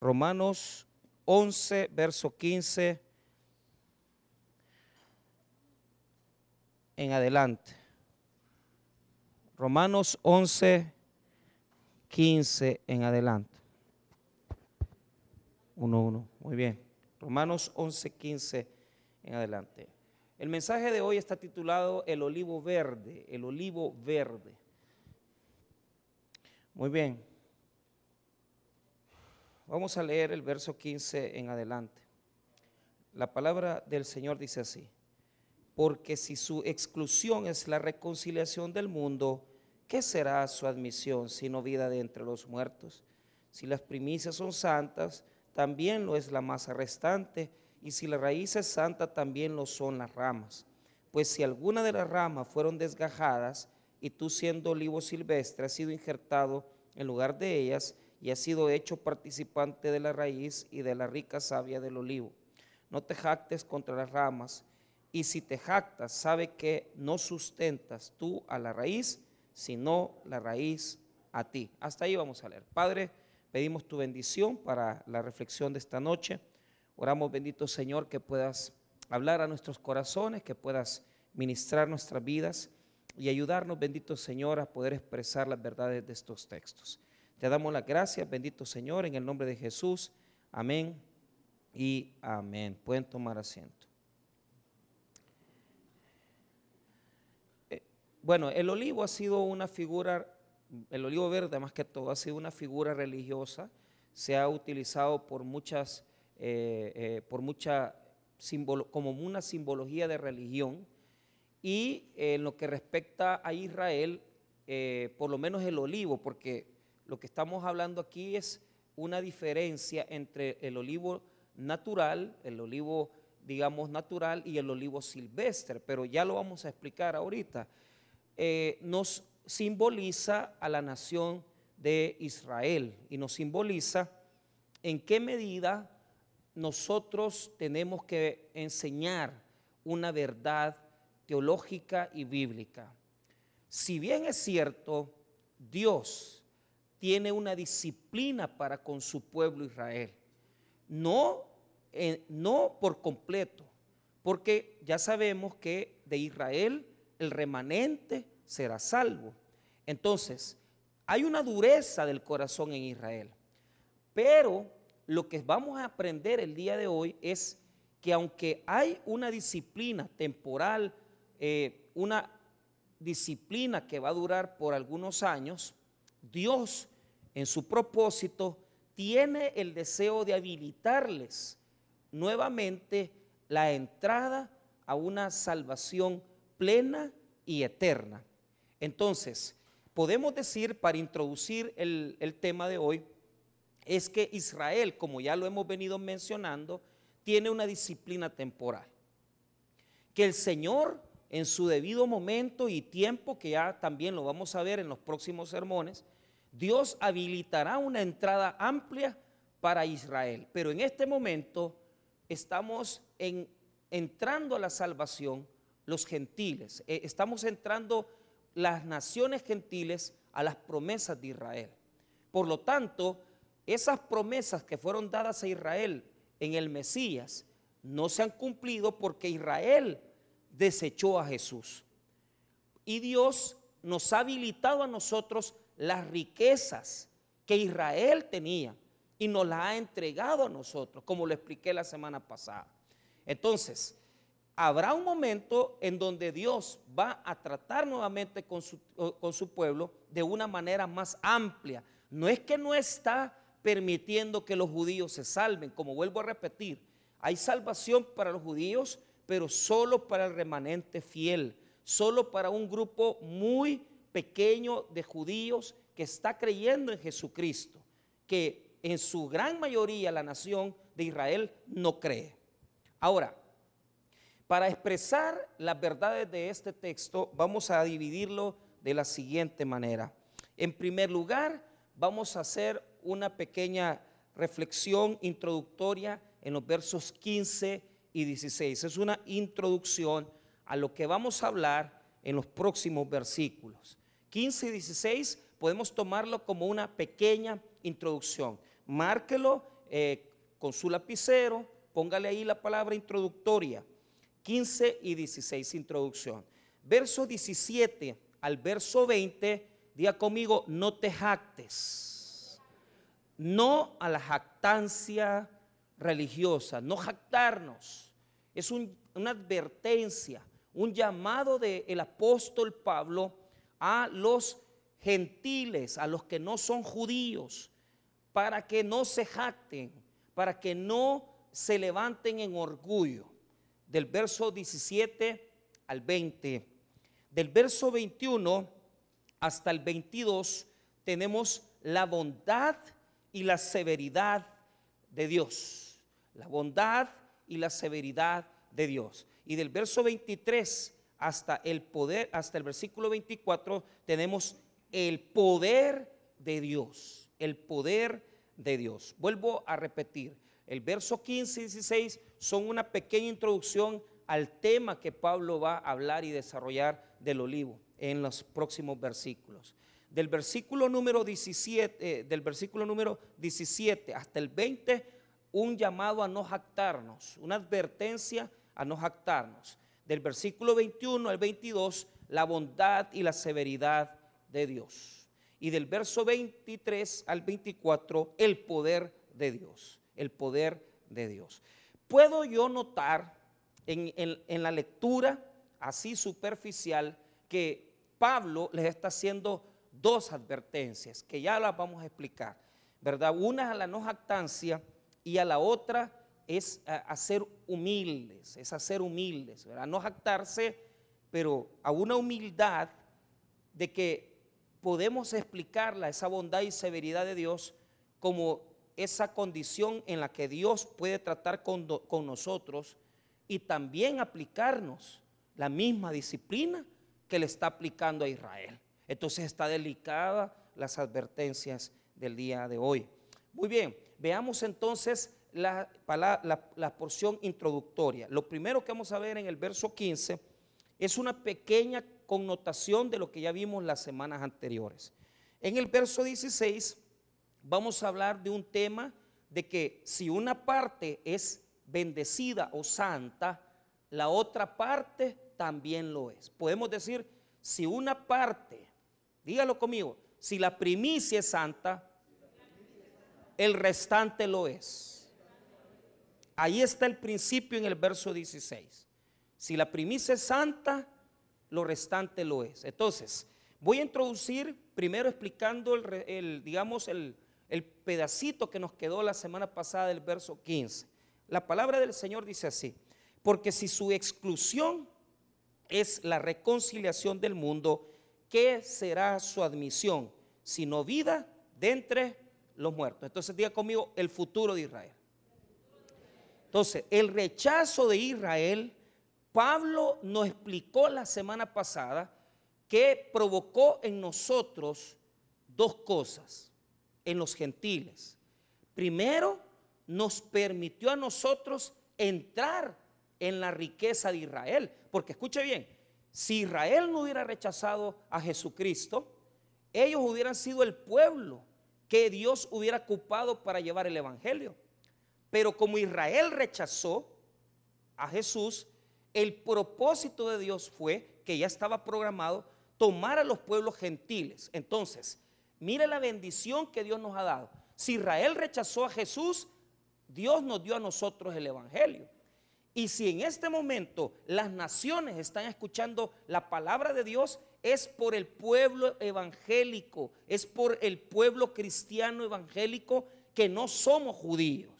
Romanos 11, verso 15 en adelante. Romanos 11, 15 en adelante. 1, 1. Muy bien. Romanos 11, 15 en adelante. El mensaje de hoy está titulado El olivo verde, el olivo verde. Muy bien. Vamos a leer el verso 15 en adelante. La palabra del Señor dice así, porque si su exclusión es la reconciliación del mundo, ¿qué será su admisión sino vida de entre los muertos? Si las primicias son santas, también lo es la masa restante, y si la raíz es santa, también lo son las ramas. Pues si alguna de las ramas fueron desgajadas, y tú siendo olivo silvestre has sido injertado en lugar de ellas, y has sido hecho participante de la raíz y de la rica savia del olivo. No te jactes contra las ramas, y si te jactas, sabe que no sustentas tú a la raíz, sino la raíz a ti. Hasta ahí vamos a leer. Padre, pedimos tu bendición para la reflexión de esta noche. Oramos, bendito Señor, que puedas hablar a nuestros corazones, que puedas ministrar nuestras vidas y ayudarnos, bendito Señor, a poder expresar las verdades de estos textos. Te damos las gracias, bendito Señor, en el nombre de Jesús. Amén y amén. Pueden tomar asiento. Eh, bueno, el olivo ha sido una figura, el olivo verde más que todo, ha sido una figura religiosa. Se ha utilizado por muchas, eh, eh, por mucha como una simbología de religión. Y en lo que respecta a Israel, por lo menos el olivo, porque lo que estamos hablando aquí es una diferencia entre el olivo natural, el olivo, digamos, natural y el olivo silvestre, pero ya lo vamos a explicar ahorita. Eh, nos simboliza a la nación de Israel y nos simboliza en qué medida nosotros tenemos que enseñar una verdad teológica y bíblica. Si bien es cierto, Dios tiene una disciplina para con su pueblo Israel. No, eh, no por completo, porque ya sabemos que de Israel el remanente será salvo. Entonces, hay una dureza del corazón en Israel. Pero lo que vamos a aprender el día de hoy es que aunque hay una disciplina temporal, eh, una disciplina que va a durar por algunos años, Dios en su propósito tiene el deseo de habilitarles nuevamente la entrada a una salvación plena y eterna. Entonces, podemos decir, para introducir el, el, tema de hoy, es que Israel, como ya lo hemos venido mencionando, tiene una disciplina temporal. Que el Señor, en su debido momento y tiempo, que ya también lo vamos a ver en los próximos sermones, Dios habilitará una entrada amplia para Israel. Pero en este momento estamos entrando a la salvación los gentiles. Eh, estamos entrando las naciones gentiles a las promesas de Israel. Por lo tanto, esas promesas que fueron dadas a Israel en el Mesías no se han cumplido porque Israel desechó a Jesús. Y Dios nos ha habilitado a nosotros las riquezas que Israel tenía y nos las ha entregado a nosotros, como lo expliqué la semana pasada. Entonces, habrá un momento en donde Dios va a tratar nuevamente con su, con su pueblo de una manera más amplia. No es que no está permitiendo que los judíos se salven, como vuelvo a repetir, hay salvación para los judíos, pero solo para el remanente fiel, solo para un grupo muy pequeño de judíos que está creyendo en Jesucristo, que en su gran mayoría la nación de Israel no cree. Ahora, para expresar las verdades de este texto, vamos a dividirlo de la siguiente manera. En primer lugar, vamos a hacer una pequeña reflexión introductoria en los versos 15 y 16. Es una introducción a lo que vamos a hablar en los próximos versículos. 15 y 16 podemos tomarlo como una pequeña introducción. Márquelo eh, con su lapicero, póngale ahí la palabra introductoria, 15 y 16, introducción. Verso 17 al verso 20, diga conmigo, no te jactes. No a la jactancia religiosa, no jactarnos. Es una advertencia, un llamado del apóstol Pablo a los gentiles, a los que no son judíos, para que no se jacten, para que no se levanten en orgullo. Del verso 17 al 20. Del verso 21 hasta el 22 tenemos la bondad y la severidad de Dios. La bondad y la severidad de Dios. Y del verso 23 hasta el poder, hasta el versículo 24, tenemos el poder de Dios. El poder de Dios. Vuelvo a repetir. El verso 15 y 16 son una pequeña introducción al tema que Pablo va a hablar y desarrollar del olivo en los próximos versículos. Del versículo número 17, eh, del versículo número 17 hasta el 20, un llamado a no jactarnos, una advertencia a no jactarnos. Del versículo 21 al 22, la bondad y la severidad de Dios. Y del verso 23 al 24, el poder de Dios el poder de Dios. Puedo yo notar en, la lectura así superficial que Pablo les está haciendo dos advertencias que ya las vamos a explicar, ¿verdad? Una a la no jactancia y a la otra es hacer humildes, es hacer humildes, ¿verdad? No jactarse, pero a una humildad de que podemos explicarla, esa bondad y severidad de Dios, como esa condición en la que Dios puede tratar con, nosotros y también aplicarnos la misma disciplina que le está aplicando a Israel. Entonces está delicada las advertencias del día de hoy. Muy bien, veamos entonces la, la, porción introductoria. Lo primero que vamos a ver en el verso 15 es una pequeña connotación de lo que ya vimos las semanas anteriores. En el verso 16 vamos a hablar de un tema de que si una parte es bendecida o santa, la otra parte también lo es. Podemos decir, si una parte, dígalo conmigo, si la primicia es santa, el restante lo es. Ahí está el principio en el verso 16. Si la primicia es santa, lo restante lo es. Entonces, voy a introducir primero explicando el, digamos, el, el pedacito que nos quedó la semana pasada del verso 15. La palabra del Señor dice así, porque si su exclusión es la reconciliación del mundo, ¿qué será su admisión? Sino vida de los muertos. Entonces diga conmigo el futuro de Israel. Entonces, el rechazo de Israel, Pablo nos explicó la semana pasada que provocó en nosotros dos cosas en los gentiles. Primero, nos permitió a nosotros entrar en la riqueza de Israel. Porque escuche bien, si Israel no hubiera rechazado a Jesucristo, ellos hubieran sido el pueblo que Dios hubiera ocupado para llevar el Evangelio. Pero como Israel rechazó a Jesús, el propósito de Dios fue que ya estaba programado tomar a los pueblos gentiles. Entonces, Mire la bendición que Dios nos ha dado. Si Israel rechazó a Jesús, Dios nos dio a nosotros el Evangelio. Y si en este momento las naciones están escuchando la palabra de Dios, es por el pueblo evangélico, es por el pueblo cristiano evangélico que no somos judíos.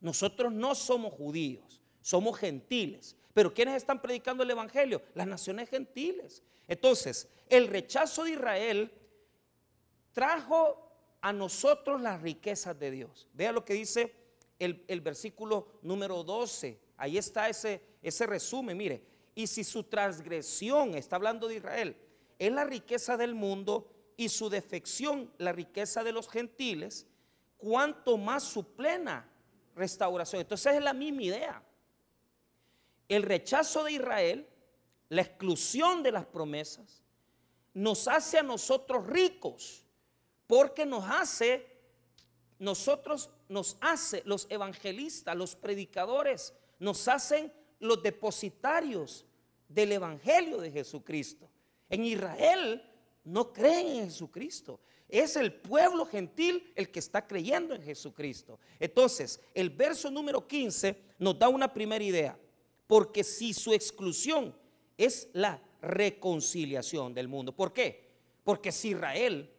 Nosotros no somos judíos, somos gentiles. Pero ¿quiénes están predicando el Evangelio? Las naciones gentiles. Entonces, el rechazo de Israel trajo a nosotros las riquezas de Dios. Vea lo que dice el, versículo número 12. Ahí está ese, ese resumen, mire. Y si su transgresión, está hablando de Israel, es la riqueza del mundo y su defección la riqueza de los gentiles, cuanto más su plena restauración. Entonces es la misma idea. El rechazo de Israel, la exclusión de las promesas, nos hace a nosotros ricos porque nos hace nosotros nos hace, los evangelistas, los predicadores, nos hacen los depositarios del Evangelio de Jesucristo. En Israel no creen en Jesucristo. Es el pueblo gentil el que está creyendo en Jesucristo. Entonces, el verso número 15 nos da una primera idea. Porque si su exclusión es la reconciliación del mundo. ¿Por qué? Porque si Israel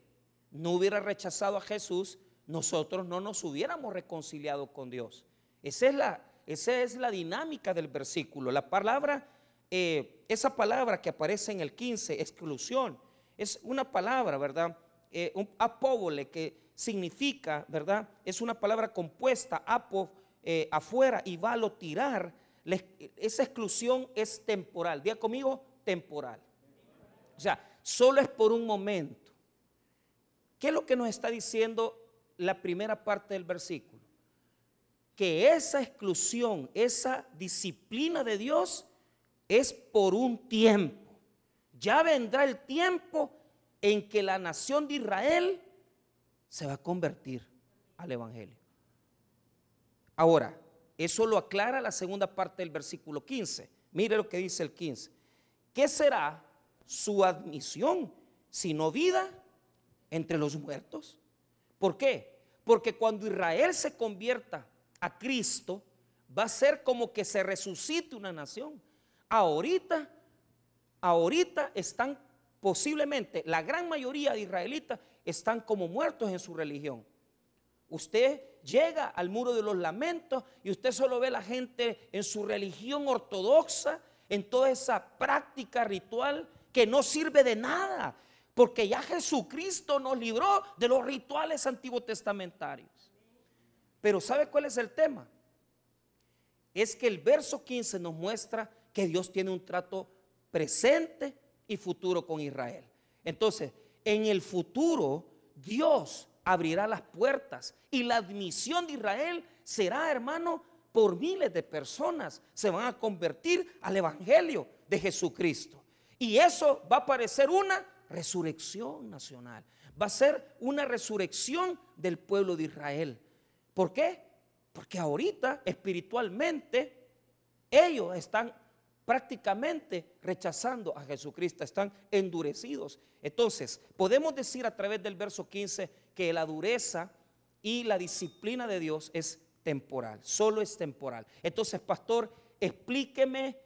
no hubiera rechazado a Jesús, nosotros no nos hubiéramos reconciliado con Dios. Esa es la, esa es la dinámica del versículo. La palabra, eh, esa palabra que aparece en el 15, exclusión, es una palabra, ¿verdad? Eh, un apóbole que significa, ¿verdad? Es una palabra compuesta, apo, eh, afuera y valo, tirar. esa exclusión es temporal. Diga conmigo, temporal. O sea, solo es por un momento. ¿Qué es lo que nos está diciendo la primera parte del versículo? Que esa exclusión, esa disciplina de Dios es por un tiempo. Ya vendrá el tiempo en que la nación de Israel se va a convertir al Evangelio. Ahora, eso lo aclara la segunda parte del versículo 15. Mire lo que dice el 15. ¿Qué será su admisión sino vida entre los muertos? ¿Por qué? Porque cuando Israel se convierta a Cristo, va a ser como que se resucite una nación. Ahorita, ahorita están posiblemente, la gran mayoría de israelitas están como muertos en su religión. Usted llega al muro de los lamentos y usted solo ve la gente en su religión ortodoxa, en toda esa práctica ritual que no sirve de nada, porque ya Jesucristo nos libró de los rituales antiguos testamentarios. Pero ¿sabe cuál es el tema? Es que el verso 15 nos muestra que Dios tiene un trato presente y futuro con Israel. Entonces, en el futuro, Dios abrirá las puertas y la admisión de Israel será, hermano, por miles de personas. Se van a convertir al Evangelio de Jesucristo. Y eso va a parecer una resurrección nacional. Va a ser una resurrección del pueblo de Israel. ¿Por qué? Porque ahorita espiritualmente ellos están prácticamente rechazando a Jesucristo, están endurecidos. Entonces, podemos decir a través del verso 15 que la dureza y la disciplina de Dios es temporal, solo es temporal. Entonces, pastor, explíqueme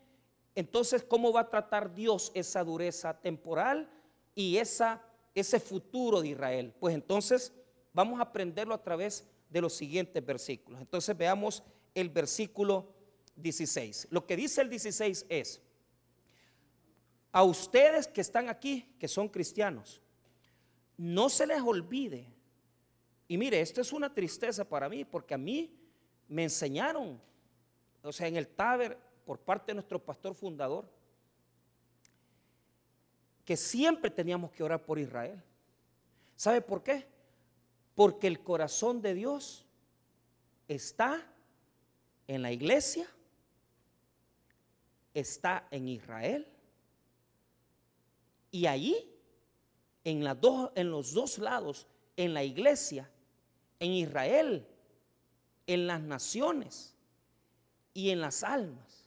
entonces cómo va a tratar Dios esa dureza temporal y esa, ese futuro de Israel. Pues entonces vamos a aprenderlo a través de los siguientes versículos. Entonces veamos el versículo 16. Lo que dice el 16 es, a ustedes que están aquí, que son cristianos, no se les olvide. Y mire, esto es una tristeza para mí, porque a mí me enseñaron, o sea, en el Taber, por parte de nuestro pastor fundador, que siempre teníamos que orar por Israel. ¿Sabe por qué? Porque el corazón de Dios está en la iglesia está en Israel. Y allí, en, en los dos lados, en la iglesia, en Israel, en las naciones y en las almas,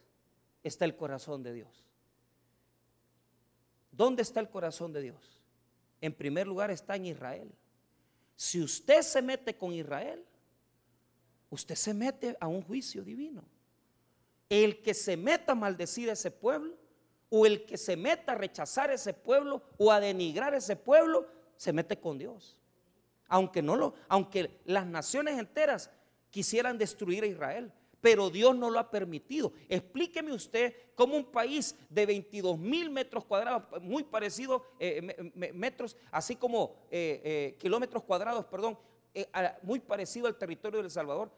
está el corazón de Dios. ¿Dónde está el corazón de Dios? En primer lugar está en Israel. Si usted se mete con Israel, usted se mete a un juicio divino el que se meta a maldecir a ese pueblo, o el que se meta a rechazar ese pueblo o a denigrar ese pueblo, se mete con Dios. Aunque no lo, aunque las naciones enteras quisieran destruir a Israel, pero Dios no lo ha permitido. Explíqueme usted cómo un país de 22 mil metros cuadrados, muy parecido, eh, metros, así como eh, eh, kilómetros cuadrados, perdón, muy parecido al territorio de El Salvador,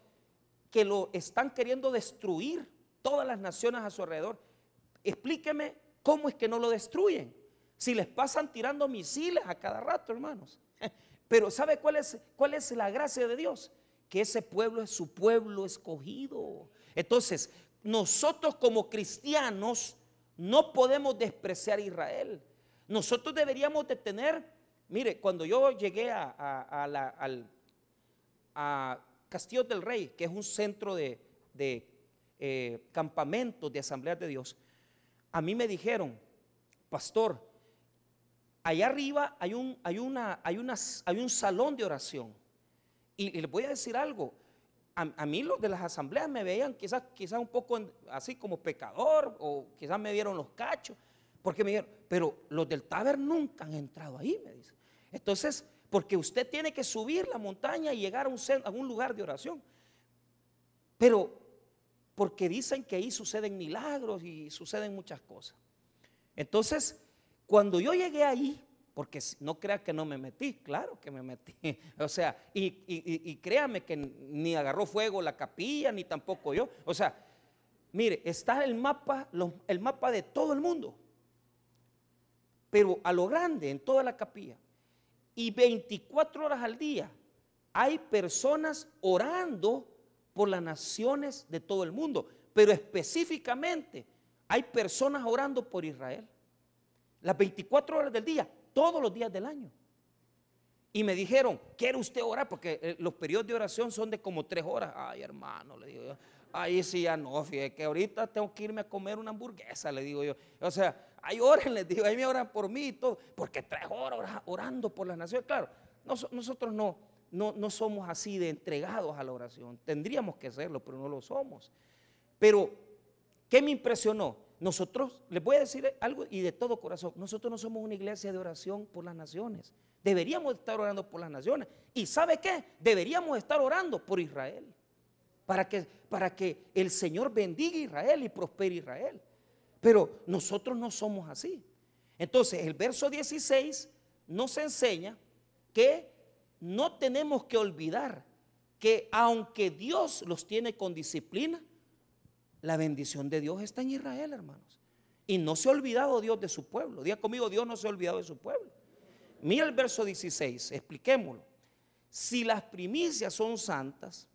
que lo están queriendo destruir todas las naciones a su alrededor. Explíqueme cómo es que no lo destruyen. Si les pasan tirando misiles a cada rato, hermanos. Pero ¿sabe cuál es, cuál es la gracia de Dios? Que ese pueblo es su pueblo escogido. Entonces, nosotros como cristianos no podemos despreciar a Israel. Nosotros deberíamos de tener, mire, cuando yo llegué a, a Castillo del Rey, que es un centro de eh, campamentos de asambleas de Dios, a mí me dijeron, pastor, allá arriba hay un, hay una, hay hay un salón de oración. Y, les voy a decir algo, a, mí los de las asambleas me veían quizás, quizás un poco así como pecador o quizás me dieron los cachos, porque me dijeron, pero los del taber nunca han entrado ahí, me dicen. Entonces, porque usted tiene que subir la montaña y llegar a un, a un lugar de oración. Pero porque dicen que ahí suceden milagros y suceden muchas cosas. Entonces, cuando yo llegué ahí, porque no crea que no me metí, claro que me metí. O sea, y, créame que ni agarró fuego la capilla, ni tampoco yo. O sea, mire, está el mapa, el mapa de todo el mundo, pero a lo grande, en toda la capilla. Y 24 horas al día hay personas orando por las naciones de todo el mundo, pero específicamente hay personas orando por Israel. Las 24 horas del día, todos los días del año. Y me dijeron, ¿quiere usted orar? Porque eh, los periodos de oración son de como tres horas. Ay, hermano, le digo yo. Ahí sí ya no, fíjate que ahorita tengo que irme a comer una hamburguesa, le digo yo. O sea, ahí oren, les digo, ahí me oran por mí y todo. Porque tres horas orando por las naciones. Claro, nosotros no, no, no somos así de entregados a la oración. Tendríamos que serlo, pero no lo somos. Pero, ¿qué me impresionó? Nosotros, les voy a decir algo y de todo corazón, nosotros no somos una iglesia de oración por las naciones. Deberíamos estar orando por las naciones. ¿Y sabe qué? Deberíamos estar orando por Israel. Para que, para que el Señor bendiga Israel y prospere Israel. Pero nosotros no somos así. Entonces, el verso 16 nos enseña que no tenemos que olvidar que aunque Dios los tiene con disciplina, la bendición de Dios está en Israel, hermanos. Y no se ha olvidado Dios de su pueblo. Diga conmigo, Dios no se ha olvidado de su pueblo. Mira el verso 16, expliquémoslo. Si las primicias son santas,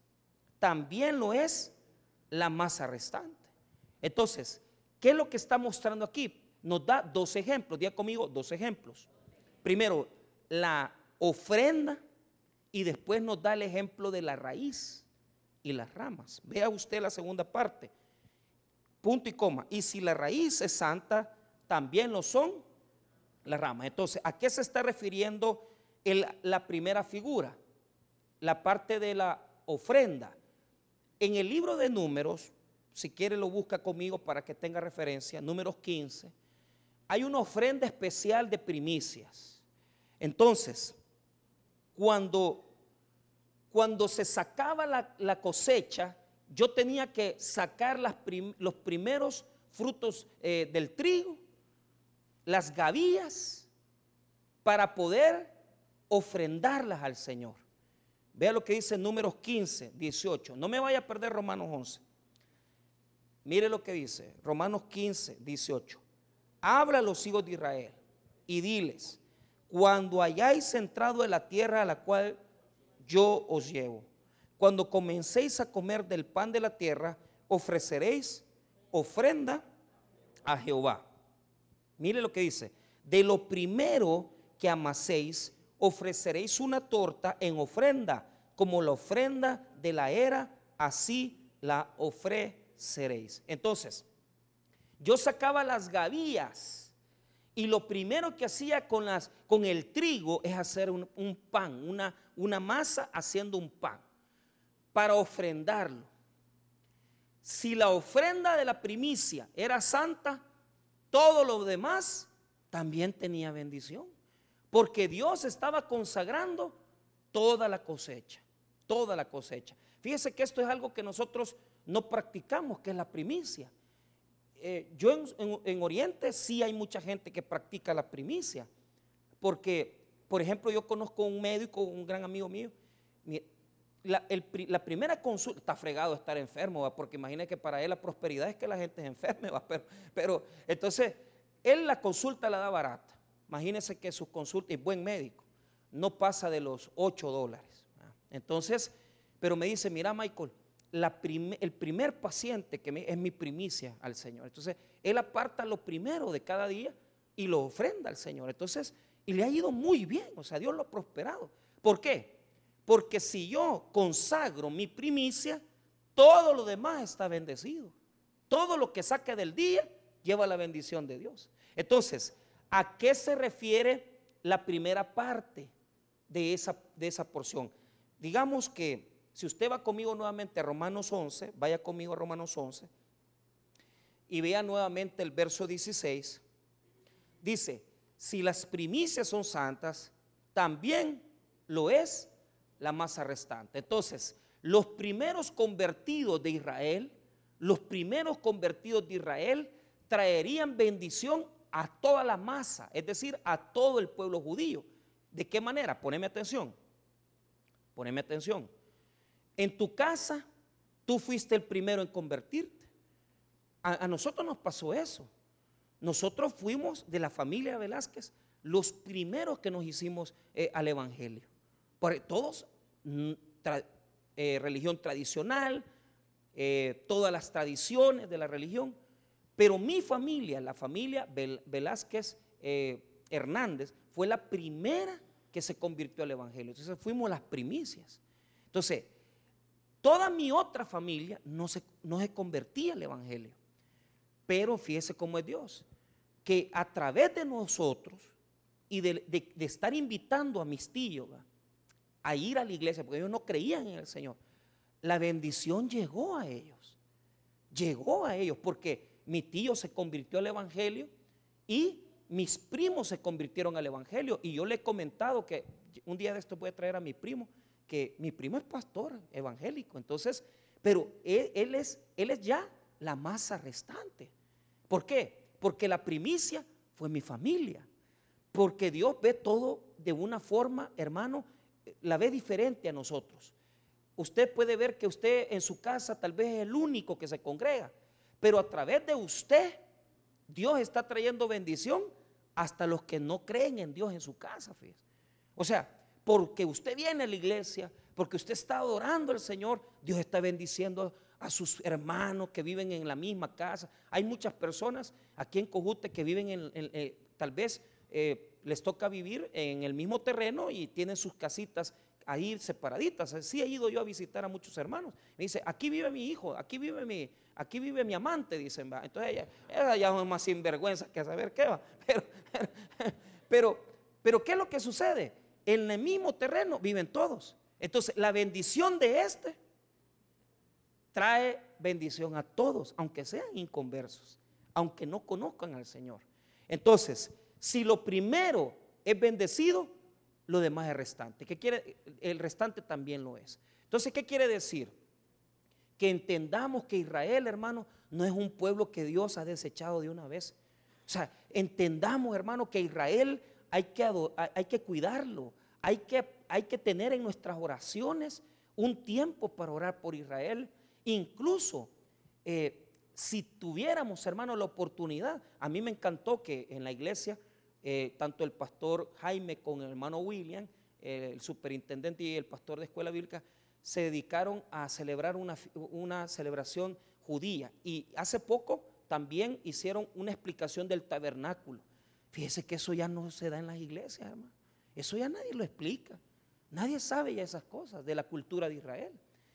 también lo es la masa restante. Entonces, ¿qué es lo que está mostrando aquí? Nos da dos ejemplos. Diga conmigo, dos ejemplos. Primero, la ofrenda y después nos da el ejemplo de la raíz y las ramas. Vea usted la segunda parte. Punto y coma. Y si la raíz es santa, también lo son las ramas. Entonces, ¿a qué se está refiriendo la primera figura? La parte de la ofrenda. En el libro de números, si quiere lo busca conmigo para que tenga referencia, números 15, hay una ofrenda especial de primicias. Entonces, cuando, cuando se sacaba la, la cosecha, yo tenía que sacar los primeros frutos eh, del trigo, las gavillas, para poder ofrendarlas al Señor. Vea lo que dice números 15, 18. No me vaya a perder Romanos 11. Mire lo que dice Romanos 15, 18. Habla a los hijos de Israel y diles, cuando hayáis entrado en la tierra a la cual yo os llevo cuando comencéis a comer del pan de la tierra, ofreceréis ofrenda a Jehová. Mire lo que dice, de lo primero que amaséis, ofreceréis una torta en ofrenda, como la ofrenda de la era, así la ofreceréis. Entonces, yo sacaba las gavillas y lo primero que hacía con, las, con el trigo es hacer un, pan, una, una masa haciendo un pan para ofrendarlo. Si la ofrenda de la primicia era santa, todo lo demás también tenía bendición. Porque Dios estaba consagrando toda la cosecha, toda la cosecha. Fíjese que esto es algo que nosotros no practicamos, que es la primicia. Eh, yo en, Oriente sí hay mucha gente que practica la primicia, porque, por ejemplo, yo conozco un médico, un gran amigo mío, la, primera consulta, está fregado estar enfermo, porque imagínese que para él la prosperidad es que la gente es enferme, Pero, pero entonces, él la consulta la da barata. Imagínese que su consulta, es buen médico, no pasa de los 8 dólares. Entonces, pero me dice, mira Michael, el primer paciente que es mi primicia al Señor. Entonces, él aparta lo primero de cada día y lo ofrenda al Señor. Entonces, y le ha ido muy bien, o sea, Dios lo ha prosperado. ¿Por qué? Porque si yo consagro mi primicia, todo lo demás está bendecido. Todo lo que saque del día lleva la bendición de Dios. Entonces, ¿a qué se refiere la primera parte de esa, de esa porción? Digamos que si usted va conmigo nuevamente a Romanos 11, vaya conmigo a Romanos 11 y vea nuevamente el verso 16, dice, si las primicias son santas, también lo es la masa restante. Entonces, los primeros convertidos de Israel, los primeros convertidos de Israel traerían bendición a toda la masa, es decir, a todo el pueblo judío. ¿De qué manera? Poneme atención. Poneme atención. En tu casa, tú fuiste el primero en convertirte. A, nosotros nos pasó eso. Nosotros fuimos de la familia Velázquez los primeros que nos hicimos eh, al Evangelio. Por, todos, mm, eh, religión tradicional, eh, todas las tradiciones de la religión. Pero mi familia, la familia Velázquez Hernández, fue la primera que se convirtió al Evangelio. Entonces fuimos las primicias. Entonces, toda mi otra familia no se, no se convertía al Evangelio. Pero fíjese cómo es Dios, que a través de nosotros y de, estar invitando a mis tíos a ir a la iglesia, porque ellos no creían en el Señor, la bendición llegó a ellos. Llegó a ellos porque mi tío se convirtió al Evangelio y mis primos se convirtieron al Evangelio. Y yo le he comentado que un día de esto voy a traer a mi primo, que mi primo es pastor evangélico. Entonces, pero él, es, él es ya la masa restante. ¿Por qué? Porque la primicia fue mi familia. Porque Dios ve todo de una forma, hermano, la ve diferente a nosotros. Usted puede ver que usted en su casa tal vez es el único que se congrega, pero a través de usted Dios está trayendo bendición hasta los que no creen en Dios en su casa. O sea, porque usted viene a la iglesia, porque usted está adorando al Señor, Dios está bendiciendo a sus hermanos que viven en la misma casa. Hay muchas personas aquí en Cojute que viven en, eh, tal vez eh, les toca vivir en el mismo terreno y tienen sus casitas ahí separaditas. Así he ido yo a visitar a muchos hermanos. Me dice, aquí vive mi hijo, aquí vive mi, aquí vive mi amante, dicen. Entonces ella, ya es más sinvergüenza que saber qué va. Pero, pero, pero, ¿qué es lo que sucede? En el mismo terreno viven todos. Entonces, la bendición de este trae bendición a todos, aunque sean inconversos, aunque no conozcan al Señor. Entonces, si lo primero es bendecido, lo demás es restante. ¿Qué quiere? El restante también lo es. Entonces, ¿qué quiere decir? Que entendamos que Israel, hermano, no es un pueblo que Dios ha desechado de una vez. O sea, entendamos, hermano, que Israel hay que, hay que cuidarlo, hay que, hay que tener en nuestras oraciones un tiempo para orar por Israel. Incluso eh, si tuviéramos, hermano, la oportunidad, a mí me encantó que en la iglesia, eh, tanto el pastor Jaime con el hermano William, el superintendente y el pastor de escuela bíblica, se dedicaron a celebrar una, una celebración judía. Y hace poco también hicieron una explicación del tabernáculo. Fíjese que eso ya no se da en las iglesias, hermano. Eso ya nadie lo explica. Nadie sabe ya esas cosas de la cultura de Israel.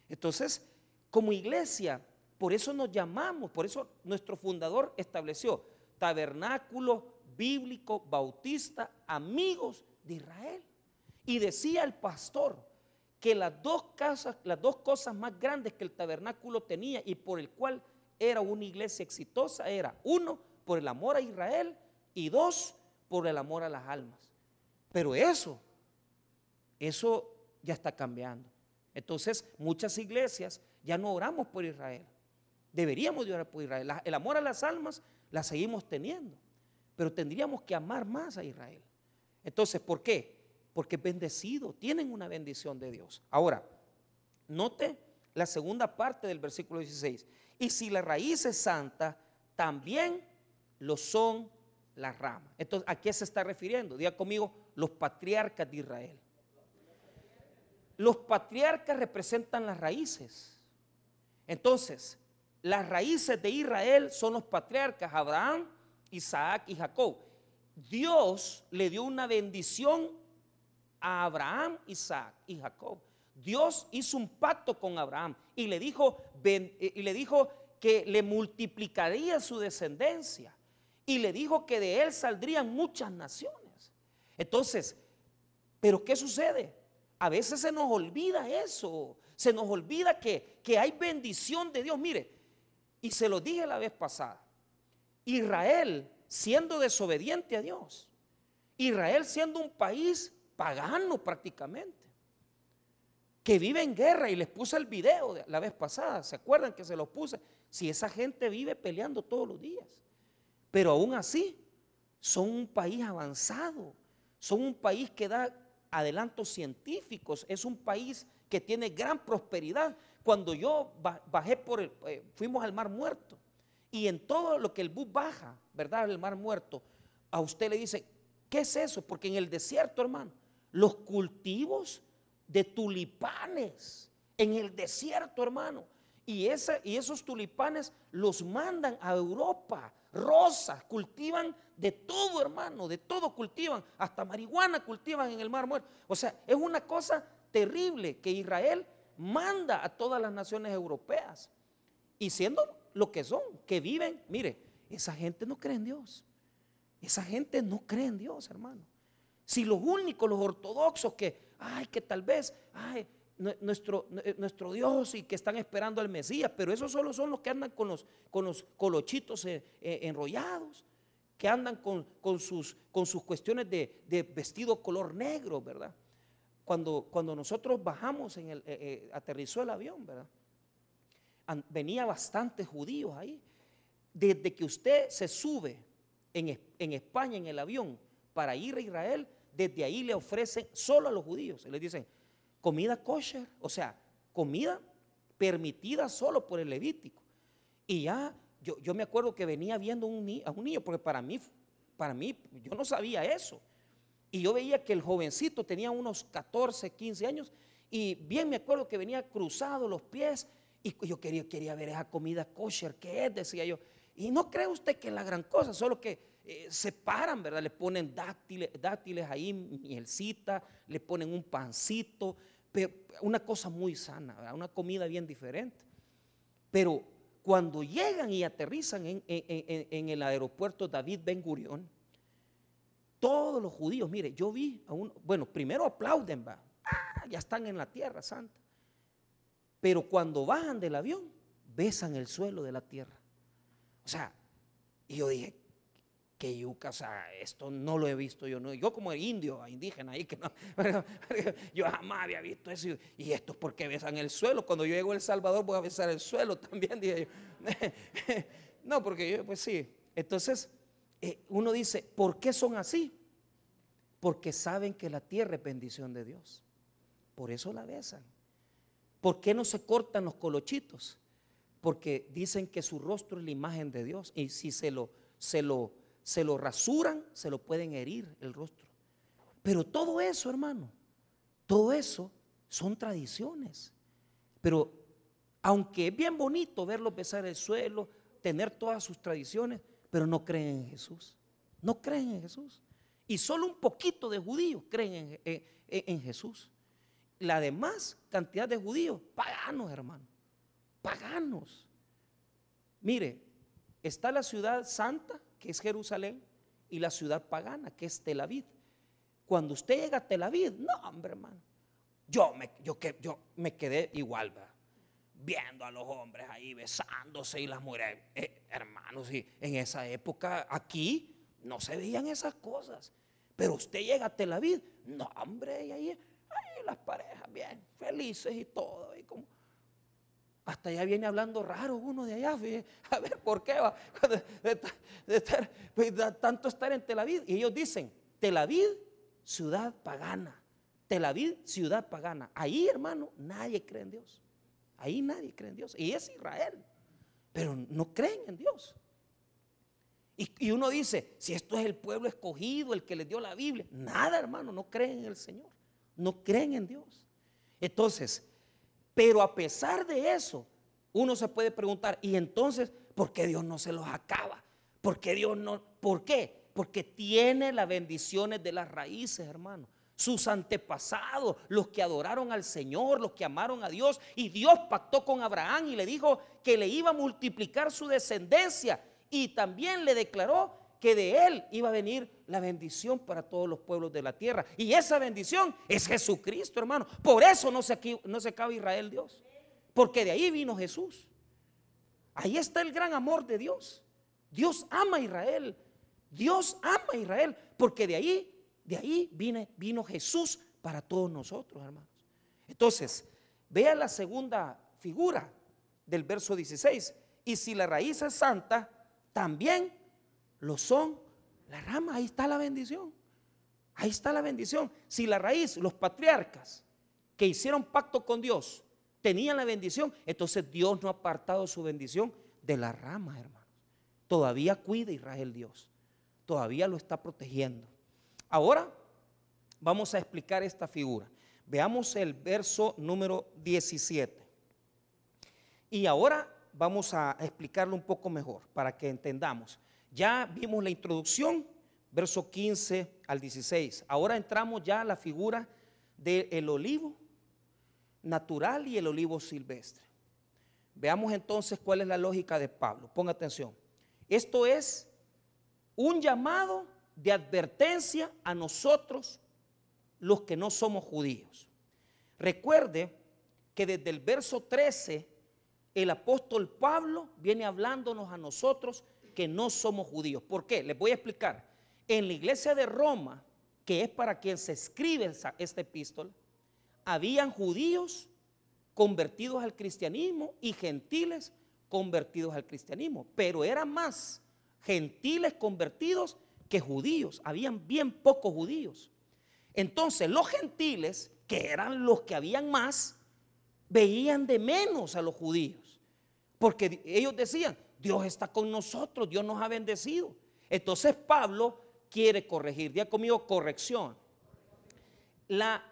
Entonces, como iglesia, por eso nos llamamos, por eso nuestro fundador estableció tabernáculo bíblico bautista, amigos de Israel. Y decía el pastor que las dos, casas, las dos cosas más grandes que el tabernáculo tenía y por el cual era una iglesia exitosa era, uno, por el amor a Israel y dos, por el amor a las almas. Pero eso, eso ya está cambiando. Entonces, muchas iglesias ya no oramos por Israel. Deberíamos de orar por Israel. El amor a las almas la seguimos teniendo, pero tendríamos que amar más a Israel. Entonces, ¿por qué? Porque es bendecido, tienen una bendición de Dios. Ahora, note la segunda parte del versículo 16. Y si la raíz es santa, también lo son las ramas. Entonces, ¿a qué se está refiriendo? Diga conmigo, los patriarcas de Israel. Los patriarcas representan las raíces. Entonces, las raíces de Israel son los patriarcas Abraham, Isaac y Jacob. Dios le dio una bendición a Abraham, Isaac y Jacob. Dios hizo un pacto con Abraham y le dijo, y le dijo que le multiplicaría su descendencia y le dijo que de él saldrían muchas naciones. Entonces, ¿pero qué sucede? A veces se nos olvida eso, se nos olvida que, que hay bendición de Dios. Mire, y se lo dije la vez pasada, Israel siendo desobediente a Dios, Israel siendo un país pagano prácticamente, que vive en guerra y les puse el video de la vez pasada, ¿se acuerdan que se los puse? Si esa gente vive peleando todos los días, pero aún así son un país avanzado, son un país que da adelantos científicos, es un país que tiene gran prosperidad. Cuando yo bajé por el, eh, fuimos al Mar Muerto y en todo lo que el bus baja, ¿verdad? El Mar Muerto, a usted le dice, ¿qué es eso? Porque en el desierto, hermano, los cultivos de tulipanes en el desierto, hermano. Y, y esos tulipanes los mandan a Europa, rosas, cultivan de todo, hermano, de todo cultivan, hasta marihuana cultivan en el Mar Muerto. O sea, es una cosa terrible que Israel manda a todas las naciones europeas. Y siendo lo que son, que viven, mire, esa gente no cree en Dios. Esa gente no cree en Dios, hermano. Si los únicos, los ortodoxos que, ay, que tal vez, ay, nuestro, eh, nuestro Dios y que están esperando al Mesías, pero esos solo son los que andan con los, con los colochitos eh, eh, enrollados, que andan con, sus, con sus cuestiones de, vestido color negro, ¿verdad? Cuando, cuando nosotros bajamos, en el, aterrizó el avión, ¿verdad? venía bastantes judíos ahí. Desde que usted se sube en, en España en el avión para ir a Israel, desde ahí le ofrecen solo a los judíos. Les dicen, comida kosher, o sea, comida permitida solo por el Levítico. Y ya, yo, yo me acuerdo que venía viendo a un niño, porque para mí, para mí, yo no sabía eso. Y yo veía que el jovencito tenía unos 14, 15 años, y bien me acuerdo que venía cruzado los pies, y yo quería, quería ver esa comida kosher, ¿qué es? Decía yo. Y no cree usted que es la gran cosa, solo que eh, se paran, ¿verdad? Le ponen dáctiles, dáctiles ahí, mielcita, le ponen un pancito, una cosa muy sana, una comida bien diferente. Pero cuando llegan y aterrizan en, el aeropuerto David Ben Gurión, todos los judíos, mire, yo vi a uno, bueno, primero aplauden, va, ah, ya están en la tierra santa. Pero cuando bajan del avión, besan el suelo de la tierra. O sea, y yo dije, que yuca, o sea, esto no lo he visto yo, no, yo como indio, indígena ahí, que no, yo jamás había visto eso, y esto es porque besan el suelo, cuando yo llego a El Salvador voy a besar el suelo también, dije yo. no, porque yo, pues sí, entonces eh, uno dice, ¿por qué son así? Porque saben que la tierra es bendición de Dios, por eso la besan. ¿Por qué no se cortan los colochitos? Porque dicen que su rostro es la imagen de Dios, y si se lo, se lo, se lo rasuran, se lo pueden herir el rostro. Pero todo eso, hermano, todo eso son tradiciones. Pero aunque es bien bonito verlo besar el suelo, tener todas sus tradiciones, pero no creen en Jesús. No creen en Jesús. Y solo un poquito de judíos creen en, en Jesús. La demás cantidad de judíos, paganos, hermano. Paganos. Mire, está la ciudad santa que es Jerusalén, y la ciudad pagana, que es Tel Aviv. Cuando usted llega a Tel Aviv, no, hombre, hermano, yo me, yo, yo me quedé igual, viendo a los hombres ahí besándose y las mujeres, eh, hermanos, y en esa época aquí no se veían esas cosas. Pero usted llega a Tel Aviv, no, hombre, y ahí, ahí las parejas bien felices y todo, y como hasta ya viene hablando raro uno de allá. A ver, ¿por qué va? De, estar, pues, tanto estar en Tel Aviv. Y ellos dicen, Tel Aviv, ciudad pagana. Tel Aviv, ciudad pagana. Ahí, hermano, nadie cree en Dios. Ahí nadie cree en Dios. Y es Israel. Pero no creen en Dios. Y, y uno dice, si esto es el pueblo escogido, el que les dio la Biblia. Nada, hermano, no creen en el Señor. No creen en Dios. Entonces, pero a pesar de eso, uno se puede preguntar, ¿y entonces por qué Dios no se los acaba? ¿Por qué Dios no? ¿Por qué? Porque tiene las bendiciones de las raíces, hermano. sus antepasados, los que adoraron al Señor, los que amaron a Dios. Y Dios pactó con Abraham y le dijo que le iba a multiplicar su descendencia. Y también le declaró que de él iba a venir la bendición para todos los pueblos de la tierra. Y esa bendición es Jesucristo, hermano. Por eso no se, no se acaba Israel Dios. Porque de ahí vino Jesús. Ahí está el gran amor de Dios. Dios ama a Israel. Dios ama a Israel. Porque de ahí, de ahí vine, vino Jesús para todos nosotros, hermanos. Entonces, vea la segunda figura del verso 16. Y si la raíz es santa, también lo son la rama, ahí está la bendición. Ahí está la bendición. Si la raíz, los patriarcas que hicieron pacto con Dios, tenían la bendición, entonces Dios no ha apartado su bendición de la rama, hermanos. Todavía cuida Israel Dios. Todavía lo está protegiendo. Ahora vamos a explicar esta figura. Veamos el verso número 17. Y ahora vamos a explicarlo un poco mejor para que entendamos. Ya vimos la introducción, verso 15 al 16. Ahora entramos ya a la figura del olivo natural y el olivo silvestre. Veamos entonces cuál es la lógica de Pablo. Ponga atención. Esto es un llamado de advertencia a nosotros los que no somos judíos. Recuerde que desde el verso 13 el apóstol Pablo viene hablándonos a nosotros que no somos judíos. ¿Por qué? Les voy a explicar. En la iglesia de Roma, que es para quien se escribe esta epístola, habían judíos convertidos al cristianismo y gentiles convertidos al cristianismo. Pero eran más gentiles convertidos que judíos. Habían bien pocos judíos. Entonces los gentiles, que eran los que habían más, veían de menos a los judíos. Porque ellos decían, Dios está con nosotros, Dios nos ha bendecido. Entonces Pablo quiere corregir. Día conmigo, corrección. La,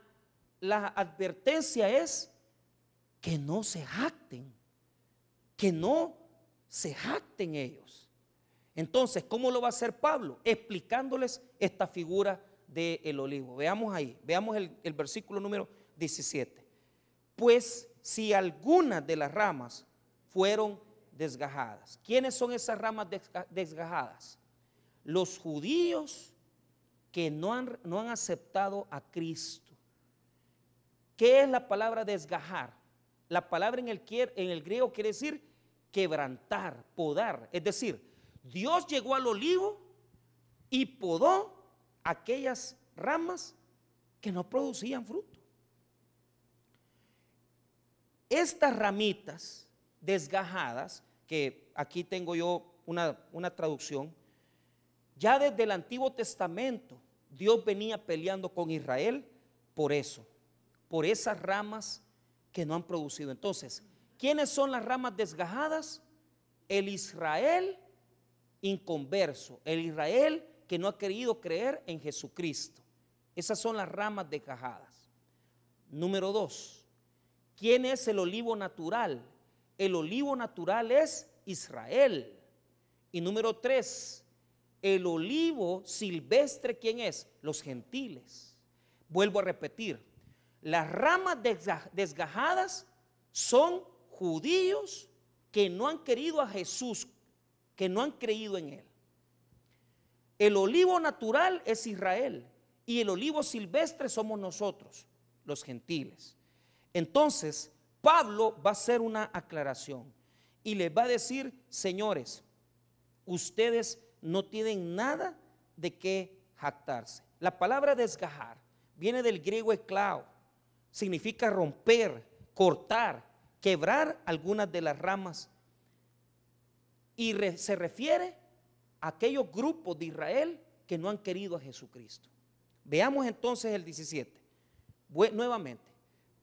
la advertencia es que no se jacten, que no se jacten ellos. Entonces, ¿cómo lo va a hacer Pablo? Explicándoles esta figura del olivo. Veamos ahí, veamos el, el versículo número 17. Pues si algunas de las ramas fueron desgajadas. ¿Quiénes son esas ramas desgajadas? Los judíos que no han, no han aceptado a Cristo. ¿Qué es la palabra desgajar? La palabra en el, en el griego quiere decir quebrantar, podar. Es decir, Dios llegó al olivo y podó aquellas ramas que no producían fruto. Estas ramitas desgajadas, que aquí tengo yo una, una traducción, ya desde el Antiguo Testamento Dios venía peleando con Israel por eso, por esas ramas que no han producido. Entonces, ¿quiénes son las ramas desgajadas? El Israel inconverso, el Israel que no ha querido creer en Jesucristo. Esas son las ramas desgajadas. Número dos, ¿quién es el olivo natural? El olivo natural es Israel. Y número tres, el olivo silvestre, ¿quién es? Los gentiles. Vuelvo a repetir, las ramas desgajadas son judíos que no han querido a Jesús, que no han creído en Él. El olivo natural es Israel y el olivo silvestre somos nosotros, los gentiles. Entonces, Pablo va a hacer una aclaración y les va a decir, señores, ustedes no tienen nada de qué jactarse. La palabra desgajar viene del griego esclavo, significa romper, cortar, quebrar algunas de las ramas y se refiere a aquellos grupos de Israel que no han querido a Jesucristo. Veamos entonces el 17. Nuevamente,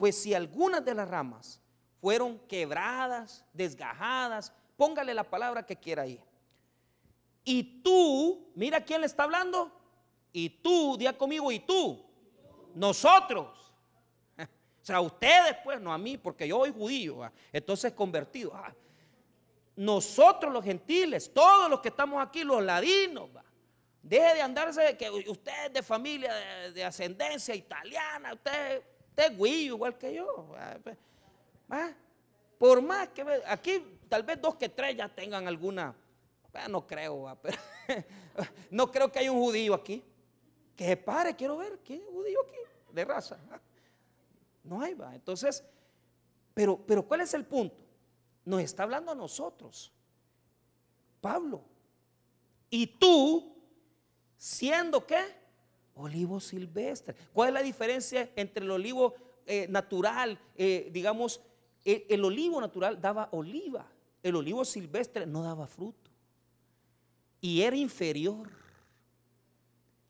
pues si algunas de las ramas fueron quebradas, desgajadas, póngale la palabra que quiera ahí. Y tú, mira quién le está hablando. Y tú, día conmigo, y tú. Nosotros. O sea, ustedes, pues, no a mí, porque yo soy judío, entonces convertido. Nosotros los gentiles, todos los que estamos aquí, los ladinos, Deje de andarse que usted es de familia de, ascendencia italiana, usted, es guillo igual que yo. Pues, por más que aquí tal vez dos que tres ya tengan alguna, no creo, pero no creo que haya un judío aquí. Que se pare, quiero ver, ¿quién es judío aquí? De raza. No hay, va. Entonces, pero, pero ¿cuál es el punto? Nos está hablando a nosotros. Pablo. Y tú, siendo qué? Olivo silvestre. ¿Cuál es la diferencia entre el olivo eh, natural? Eh, digamos, el, olivo natural daba oliva. El olivo silvestre no daba fruto. Y era inferior.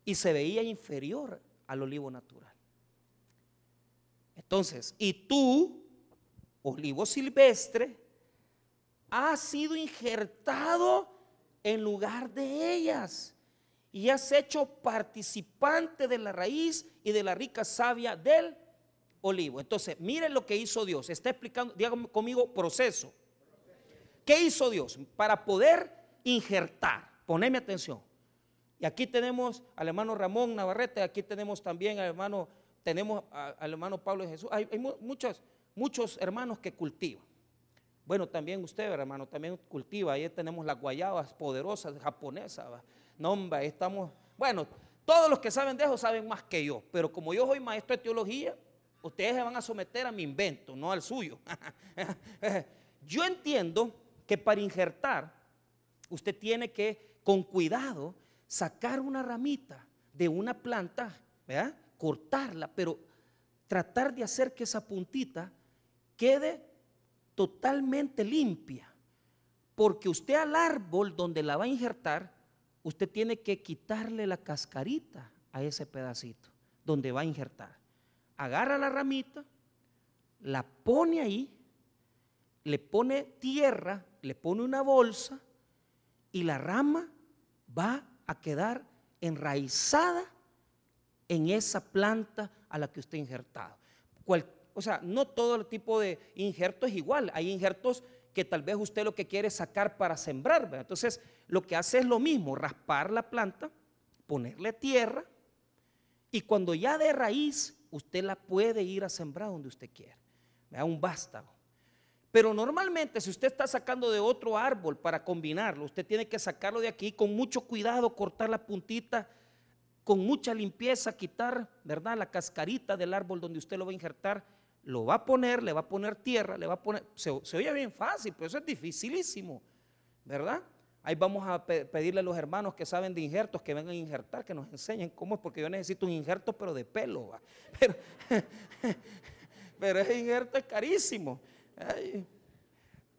Y se veía inferior al olivo natural. Entonces, y tú, olivo silvestre, has sido injertado en lugar de ellas y has hecho participante de la raíz y de la rica savia del olivo. Entonces, miren lo que hizo Dios. Está explicando, díganme conmigo, proceso. ¿Qué hizo Dios? Para poder injertar, poneme atención. Y aquí tenemos al hermano Ramón Navarrete, aquí tenemos también al hermano, tenemos al hermano Pablo de Jesús. Hay, muchos, muchos hermanos que cultivan. Bueno, también usted, hermano, también cultiva. Ahí tenemos las guayabas poderosas japonesas. No, hombre, estamos. Bueno, todos los que saben de eso saben más que yo. Pero como yo soy maestro de teología, ustedes se van a someter a mi invento, no al suyo. yo entiendo que para injertar, usted tiene que, con cuidado, sacar una ramita de una planta, cortarla, pero tratar de hacer que esa puntita quede totalmente limpia. Porque usted al árbol donde la va a injertar, usted tiene que quitarle la cascarita a ese pedacito donde va a injertar. Agarra la ramita, la pone ahí, le pone tierra, le pone una bolsa y la rama va a quedar enraizada en esa planta a la que usted ha injertado o sea, no todo el tipo de injerto es igual. Hay injertos que tal vez usted lo que quiere es sacar para sembrar. Entonces, lo que hace es lo mismo, raspar la planta, ponerle tierra y cuando ya de raíz, usted la puede ir a sembrar donde usted quiera. Vea, un vástago. Pero normalmente si usted está sacando de otro árbol para combinarlo, usted tiene que sacarlo de aquí con mucho cuidado, cortar la puntita, con mucha limpieza, quitar, ¿verdad? La cascarita del árbol donde usted lo va a injertar lo va a poner, le va a poner tierra, le va a poner, se, oye bien fácil, pero eso es dificilísimo, ¿verdad? Ahí vamos a pedirle a los hermanos que saben de injertos que vengan a injertar, que nos enseñen cómo es, porque yo necesito un injerto, pero de pelo, Pero, pero ese injerto es carísimo.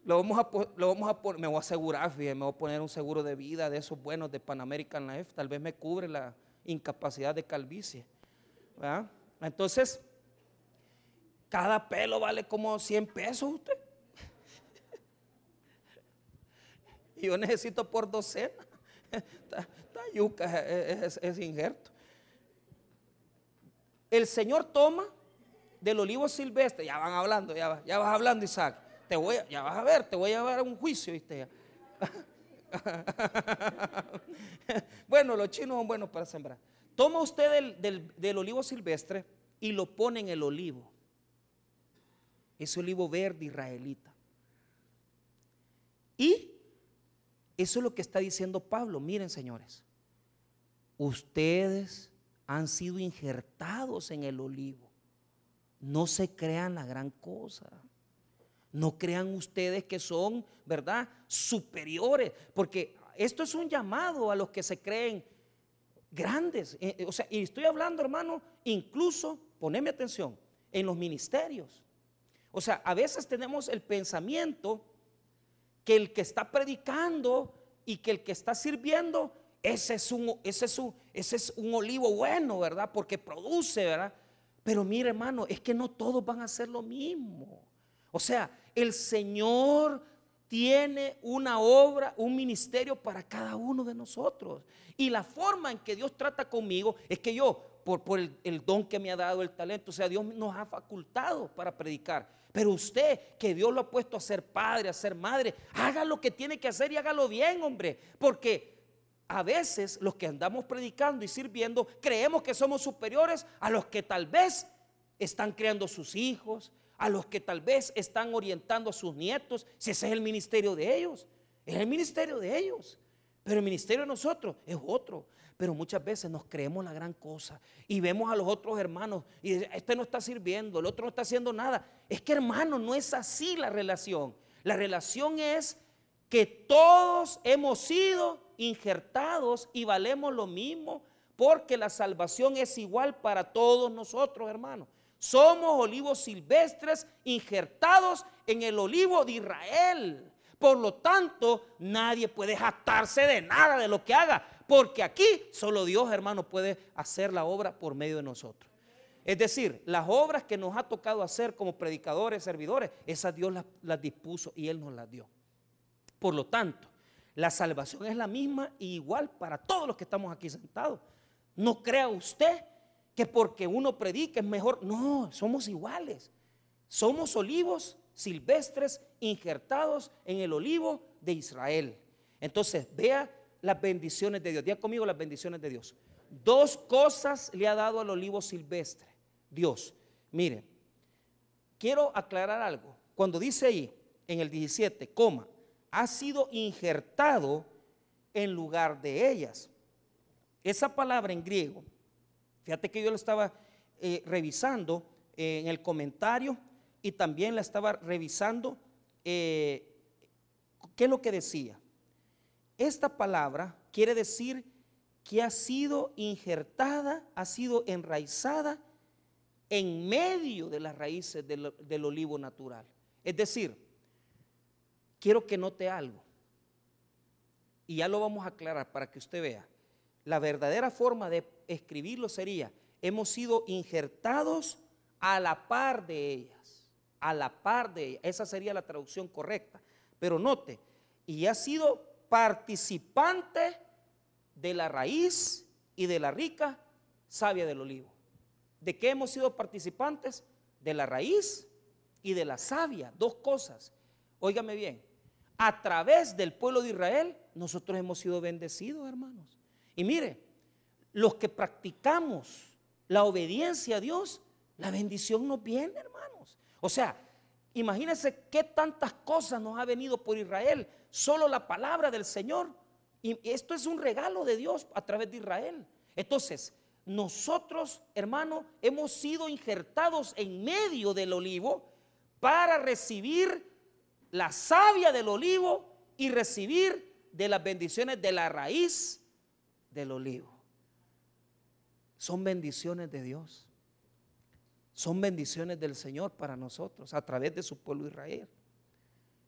lo vamos a, lo vamos a me voy a asegurar, fíjate, me voy a poner un seguro de vida de esos buenos de Pan American Life, tal vez me cubre la incapacidad de calvicie. ¿verdad? Entonces, cada pelo vale como 100 pesos usted. Y yo necesito por docena. Está, yuca ese injerto. El Señor toma del olivo silvestre, ya van hablando, ya, vas hablando Isaac, te voy ya vas a ver, te voy a llevar a un juicio, ¿viste? bueno, los chinos son buenos para sembrar. Toma usted del olivo silvestre y lo pone en el olivo ese olivo verde israelita. Y eso es lo que está diciendo Pablo. Miren, señores, ustedes han sido injertados en el olivo. No se crean la gran cosa. No crean ustedes que son, ¿verdad?, superiores. Porque esto es un llamado a los que se creen grandes. Eh, eh, o sea, y estoy hablando, hermano, incluso, poneme atención, en los ministerios. O sea, a veces tenemos el pensamiento que el que está predicando y que el que está sirviendo, ese es un, ese es un, ese es un olivo bueno, ¿verdad? Porque produce, ¿verdad? Pero mire, hermano, es que no todos van a hacer lo mismo. O sea, el Señor tiene una obra, un ministerio para cada uno de nosotros. Y la forma en que Dios trata conmigo es que yo, por, por el, el, don que me ha dado, el talento, o sea, Dios nos ha facultado para predicar. Pero usted, que Dios lo ha puesto a ser padre, a ser madre, haga lo que tiene que hacer y hágalo bien, hombre. Porque a veces los que andamos predicando y sirviendo creemos que somos superiores a los que tal vez están creando sus hijos, a los que tal vez están orientando a sus nietos, si ese es el ministerio de ellos, es el ministerio de ellos. Pero el ministerio de nosotros es otro. Pero muchas veces nos creemos la gran cosa y vemos a los otros hermanos y este no está sirviendo, el otro no está haciendo nada. Es que hermano, no es así la relación. La relación es que todos hemos sido injertados y valemos lo mismo porque la salvación es igual para todos nosotros, hermanos. Somos olivos silvestres injertados en el olivo de Israel. Por lo tanto, nadie puede jactarse de nada de lo que haga, porque aquí solo Dios, hermano, puede hacer la obra por medio de nosotros. Es decir, las obras que nos ha tocado hacer como predicadores, servidores, esas Dios las, dispuso y Él nos las dio. Por lo tanto, la salvación es la misma y igual para todos los que estamos aquí sentados. No crea usted que porque uno predica es mejor. No, somos iguales. Somos olivos silvestres injertados en el olivo de Israel. Entonces, vea las bendiciones de Dios. Diga conmigo las bendiciones de Dios. Dos cosas le ha dado al olivo silvestre. Dios. Mire, quiero aclarar algo. Cuando dice ahí, en el 17, coma, ha sido injertado en lugar de ellas. Esa palabra en griego, fíjate que yo lo estaba eh, revisando eh, en el comentario y también la estaba revisando. Eh, ¿Qué es lo que decía? Esta palabra quiere decir que ha sido injertada, ha sido enraizada en medio de las raíces del, olivo natural. Es decir, quiero que note algo. Y ya lo vamos a aclarar para que usted vea. La verdadera forma de escribirlo sería, hemos sido injertados a la par de ellas, a la par de. Esa sería la traducción correcta. Pero note, y ha sido participante de la raíz y de la rica savia del olivo. ¿De qué hemos sido participantes? De la raíz y de la savia, dos cosas. Óigame bien, a través del pueblo de Israel nosotros hemos sido bendecidos, hermanos. Y mire, los que practicamos la obediencia a Dios, la bendición nos viene, hermanos. O sea, imagínense qué tantas cosas nos ha venido por Israel, solo la palabra del Señor. Y esto es un regalo de Dios a través de Israel. Entonces, nosotros, hermano, hemos sido injertados en medio del olivo para recibir la savia del olivo y recibir de las bendiciones de la raíz del olivo. Son bendiciones de Dios. Son bendiciones del Señor para nosotros a través de su pueblo Israel.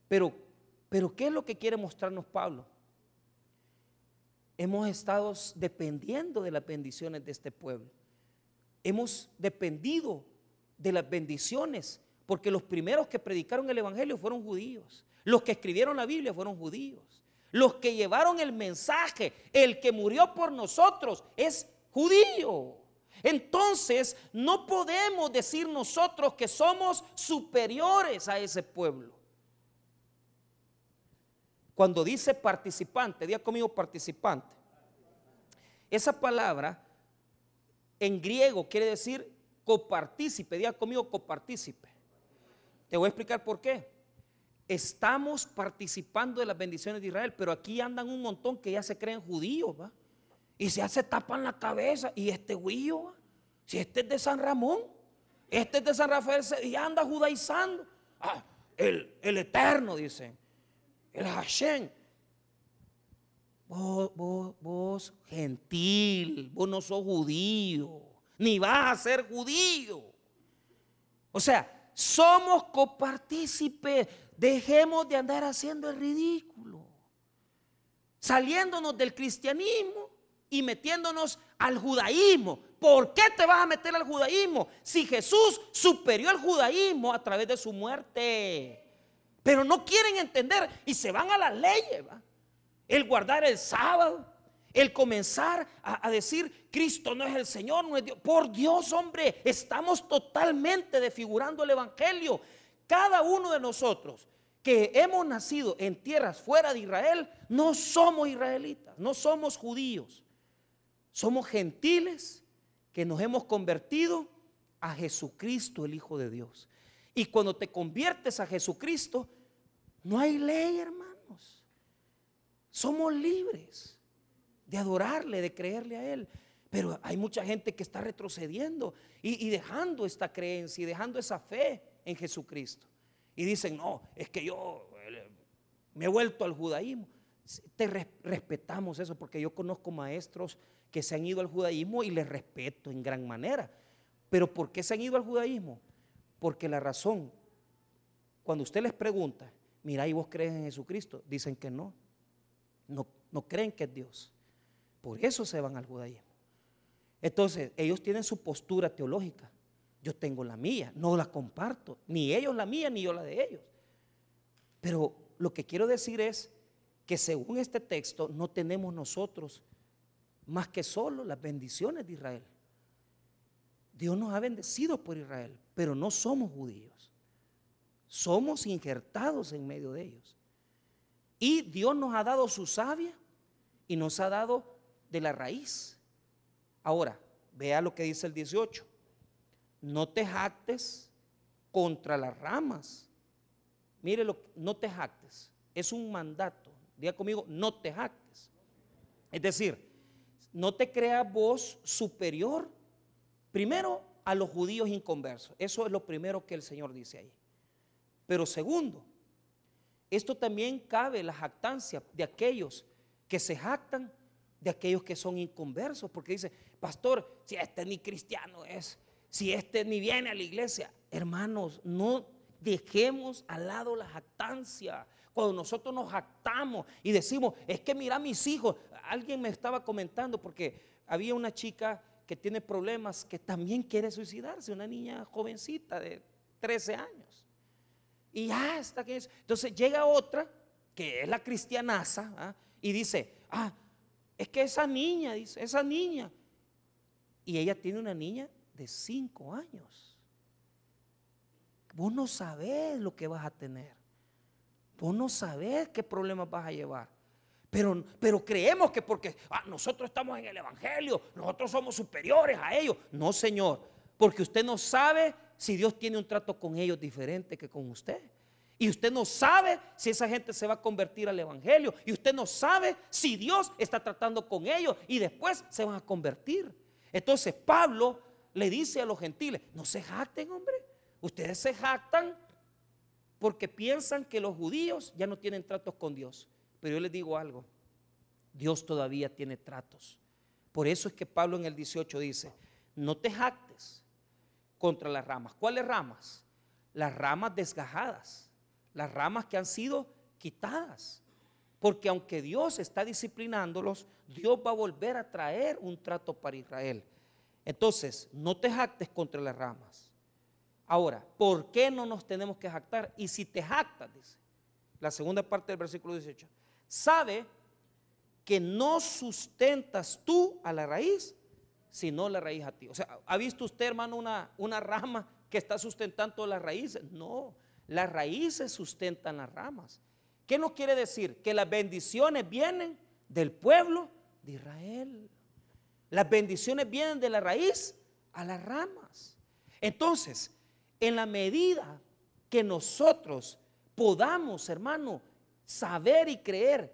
Pero, pero ¿qué es lo que quiere mostrarnos Pablo? hemos estado dependiendo de las bendiciones de este pueblo. Hemos dependido de las bendiciones, porque los primeros que predicaron el Evangelio fueron judíos. Los que escribieron la Biblia fueron judíos. Los que llevaron el mensaje, el que murió por nosotros, es judío. Entonces, no podemos decir nosotros que somos superiores a ese pueblo. Cuando dice participante, diga conmigo participante. Esa palabra en griego quiere decir copartícipe, diga conmigo copartícipe. Te voy a explicar por qué. Estamos participando de las bendiciones de Israel, pero aquí andan un montón que ya se creen judíos, ¿va? Y se hace tapan la cabeza. Y este güillo, si este es de San Ramón, este es de San Rafael, y anda judaizando. Ah, el, el eterno, dicen el Hashem. Vos, vos, gentil, vos no sos judío, ni vas a ser judío. O sea, somos copartícipes, dejemos de andar haciendo el ridículo, saliéndonos del cristianismo y metiéndonos al judaísmo. ¿Por qué te vas a meter al judaísmo si Jesús superó el judaísmo a través de su muerte? Pero no quieren entender y se van a las leyes. El guardar el sábado, el comenzar a, decir, Cristo no es el Señor, no es Dios. Por Dios, hombre, estamos totalmente desfigurando el Evangelio. Cada uno de nosotros que hemos nacido en tierras fuera de Israel, no somos israelitas, no somos judíos. Somos gentiles que nos hemos convertido a Jesucristo, el Hijo de Dios. Y cuando te conviertes a Jesucristo, no hay ley, hermanos. Somos libres de adorarle, de creerle a Él. Pero hay mucha gente que está retrocediendo y, dejando esta creencia y dejando esa fe en Jesucristo. Y dicen, no, es que yo eh, me he vuelto al judaísmo. Te respetamos eso porque yo conozco maestros que se han ido al judaísmo y les respeto en gran manera. Pero ¿por qué se han ido al judaísmo? Porque la razón, cuando usted les pregunta, mira, ¿y vos crees en Jesucristo? Dicen que no. No, no creen que es Dios. Por eso se van al judaísmo. Entonces, ellos tienen su postura teológica. Yo tengo la mía, no la comparto. Ni ellos la mía, ni yo la de ellos. Pero lo que quiero decir es que según este texto no tenemos nosotros más que solo las bendiciones de Israel. Dios nos ha bendecido por Israel, pero no somos judíos. Somos injertados en medio de ellos. Y Dios nos ha dado su savia y nos ha dado de la raíz. Ahora, vea lo que dice el 18. No te jactes contra las ramas. Mire, lo, no te jactes. Es un mandato. Diga conmigo, no te jactes. Es decir, no te creas vos superior primero a los judíos inconversos. Eso es lo primero que el Señor dice ahí. Pero segundo, esto también cabe la jactancia de aquellos que se jactan de aquellos que son inconversos, porque dice, pastor, si este ni cristiano es, si este ni viene a la iglesia, hermanos, no dejemos al lado la jactancia. Cuando nosotros nos jactamos y decimos, es que mira mis hijos, alguien me estaba comentando porque había una chica que tiene problemas que también quiere suicidarse, una niña jovencita de 13 años. Y ya está que es. Entonces llega otra, que es la cristianaza, ¿ah? y dice, ah, es que esa niña, dice, esa niña. Y ella tiene una niña de 5 años. Vos no sabés lo que vas a tener. Vos no sabés qué problemas vas a llevar. Pero, pero creemos que porque ah, nosotros estamos en el Evangelio, nosotros somos superiores a ellos. No, Señor, porque usted no sabe si Dios tiene un trato con ellos diferente que con usted. Y usted no sabe si esa gente se va a convertir al Evangelio. Y usted no sabe si Dios está tratando con ellos y después se van a convertir. Entonces Pablo le dice a los gentiles, no se jacten, hombre. Ustedes se jactan porque piensan que los judíos ya no tienen tratos con Dios. Pero yo les digo algo, Dios todavía tiene tratos. Por eso es que Pablo en el 18 dice, no te jactes contra las ramas. ¿Cuáles ramas? Las ramas desgajadas, las ramas que han sido quitadas. Porque aunque Dios está disciplinándolos, Dios va a volver a traer un trato para Israel. Entonces, no te jactes contra las ramas. Ahora, ¿por qué no nos tenemos que jactar? Y si te jactas, dice la segunda parte del versículo 18, sabe que no sustentas tú a la raíz, sino la raíz a ti. O sea, ¿ha visto usted, hermano, una, una rama que está sustentando las raíces? No, las raíces sustentan las ramas. ¿Qué no quiere decir? Que las bendiciones vienen del pueblo de Israel. Las bendiciones vienen de la raíz a las ramas. Entonces, en la medida que nosotros podamos, hermano, saber y creer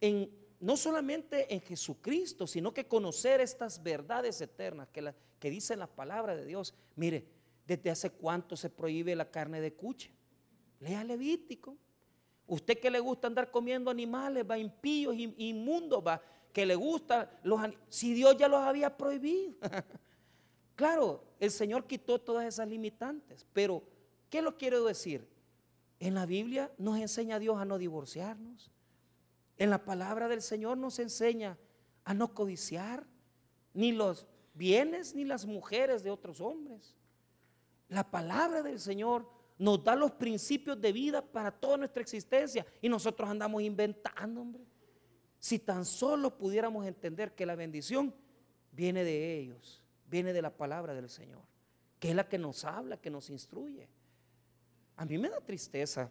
en no solamente en Jesucristo, sino que conocer estas verdades eternas que, la, que dice la palabra de Dios. Mire, desde hace cuánto se prohíbe la carne de cuche. Lea Levítico. Usted que le gusta andar comiendo animales, va impíos, inmundos, va, que le gusta los Si Dios ya los había prohibido. claro, el Señor quitó todas esas limitantes, pero ¿qué lo quiero decir? En la Biblia nos enseña a Dios a no divorciarnos. En la palabra del Señor nos enseña a no codiciar ni los bienes ni las mujeres de otros hombres. La palabra del Señor nos da los principios de vida para toda nuestra existencia y nosotros andamos inventando, hombre. Si tan solo pudiéramos entender que la bendición viene de ellos, viene de la palabra del Señor, que es la que nos habla, que nos instruye. A mí me da tristeza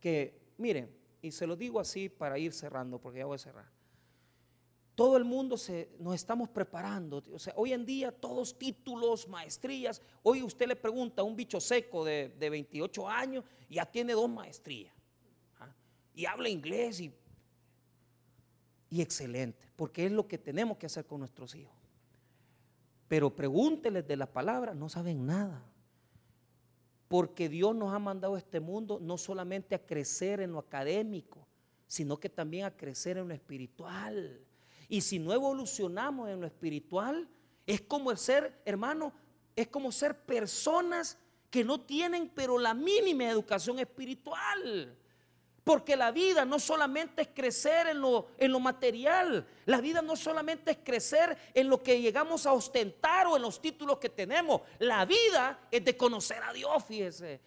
que, miren, y se lo digo así para ir cerrando, porque ya voy a cerrar. Todo el mundo se, nos estamos preparando. O sea, hoy en día todos títulos, maestrías. Hoy usted le pregunta a un bicho seco de, 28 años, ya tiene dos maestrías. ¿ah? Y habla inglés y, y excelente, porque es lo que tenemos que hacer con nuestros hijos. Pero pregúnteles de la palabra, no saben nada. Porque Dios nos ha mandado a este mundo no solamente a crecer en lo académico, sino que también a crecer en lo espiritual. Y si no evolucionamos en lo espiritual, es como ser, hermano, es como ser personas que no tienen pero la mínima educación espiritual. Porque la vida no solamente es crecer en lo, en lo material, la vida no solamente es crecer en lo que llegamos a ostentar o en los títulos que tenemos, la vida es de conocer a Dios, fíjese.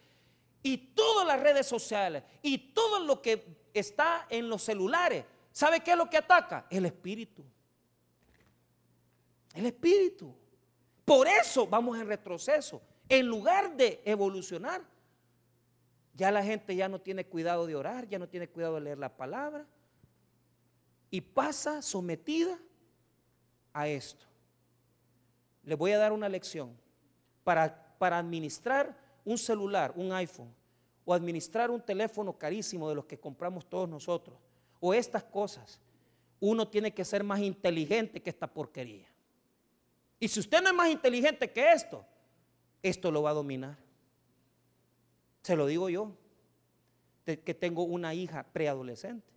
Y todas las redes sociales y todo lo que está en los celulares, ¿sabe qué es lo que ataca? El espíritu. El espíritu. Por eso vamos en retroceso. En lugar de evolucionar, ya la gente ya no tiene cuidado de orar, ya no tiene cuidado de leer la palabra y pasa sometida a esto. Le voy a dar una lección. Para, para administrar un celular, un iPhone, o administrar un teléfono carísimo de los que compramos todos nosotros, o estas cosas, uno tiene que ser más inteligente que esta porquería. Y si usted no es más inteligente que esto, esto lo va a dominar. Se lo digo yo, que tengo una hija preadolescente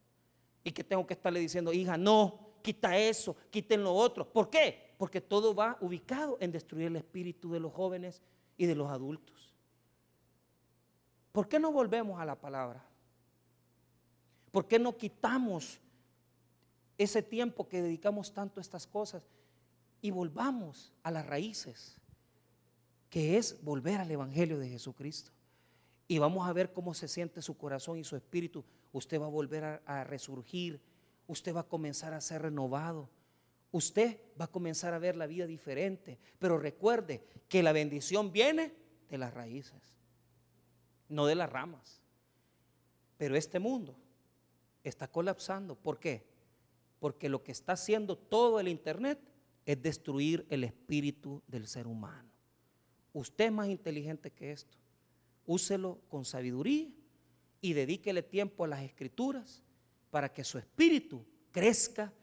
y que tengo que estarle diciendo, hija, no, quita eso, quiten lo otro. ¿Por qué? Porque todo va ubicado en destruir el espíritu de los jóvenes y de los adultos. ¿Por qué no volvemos a la palabra? ¿Por qué no quitamos ese tiempo que dedicamos tanto a estas cosas y volvamos a las raíces, que es volver al Evangelio de Jesucristo? Y vamos a ver cómo se siente su corazón y su espíritu. Usted va a volver a, resurgir, usted va a comenzar a ser renovado, usted va a comenzar a ver la vida diferente. Pero recuerde que la bendición viene de las raíces, no de las ramas. Pero este mundo está colapsando. ¿Por qué? Porque lo que está haciendo todo el Internet es destruir el espíritu del ser humano. Usted es más inteligente que esto úselo con sabiduría y dedíquele tiempo a las escrituras para que su espíritu crezca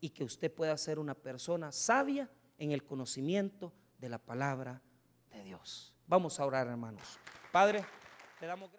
y que usted pueda ser una persona sabia en el conocimiento de la palabra de Dios. Vamos a orar, hermanos. Padre, te damos gracias.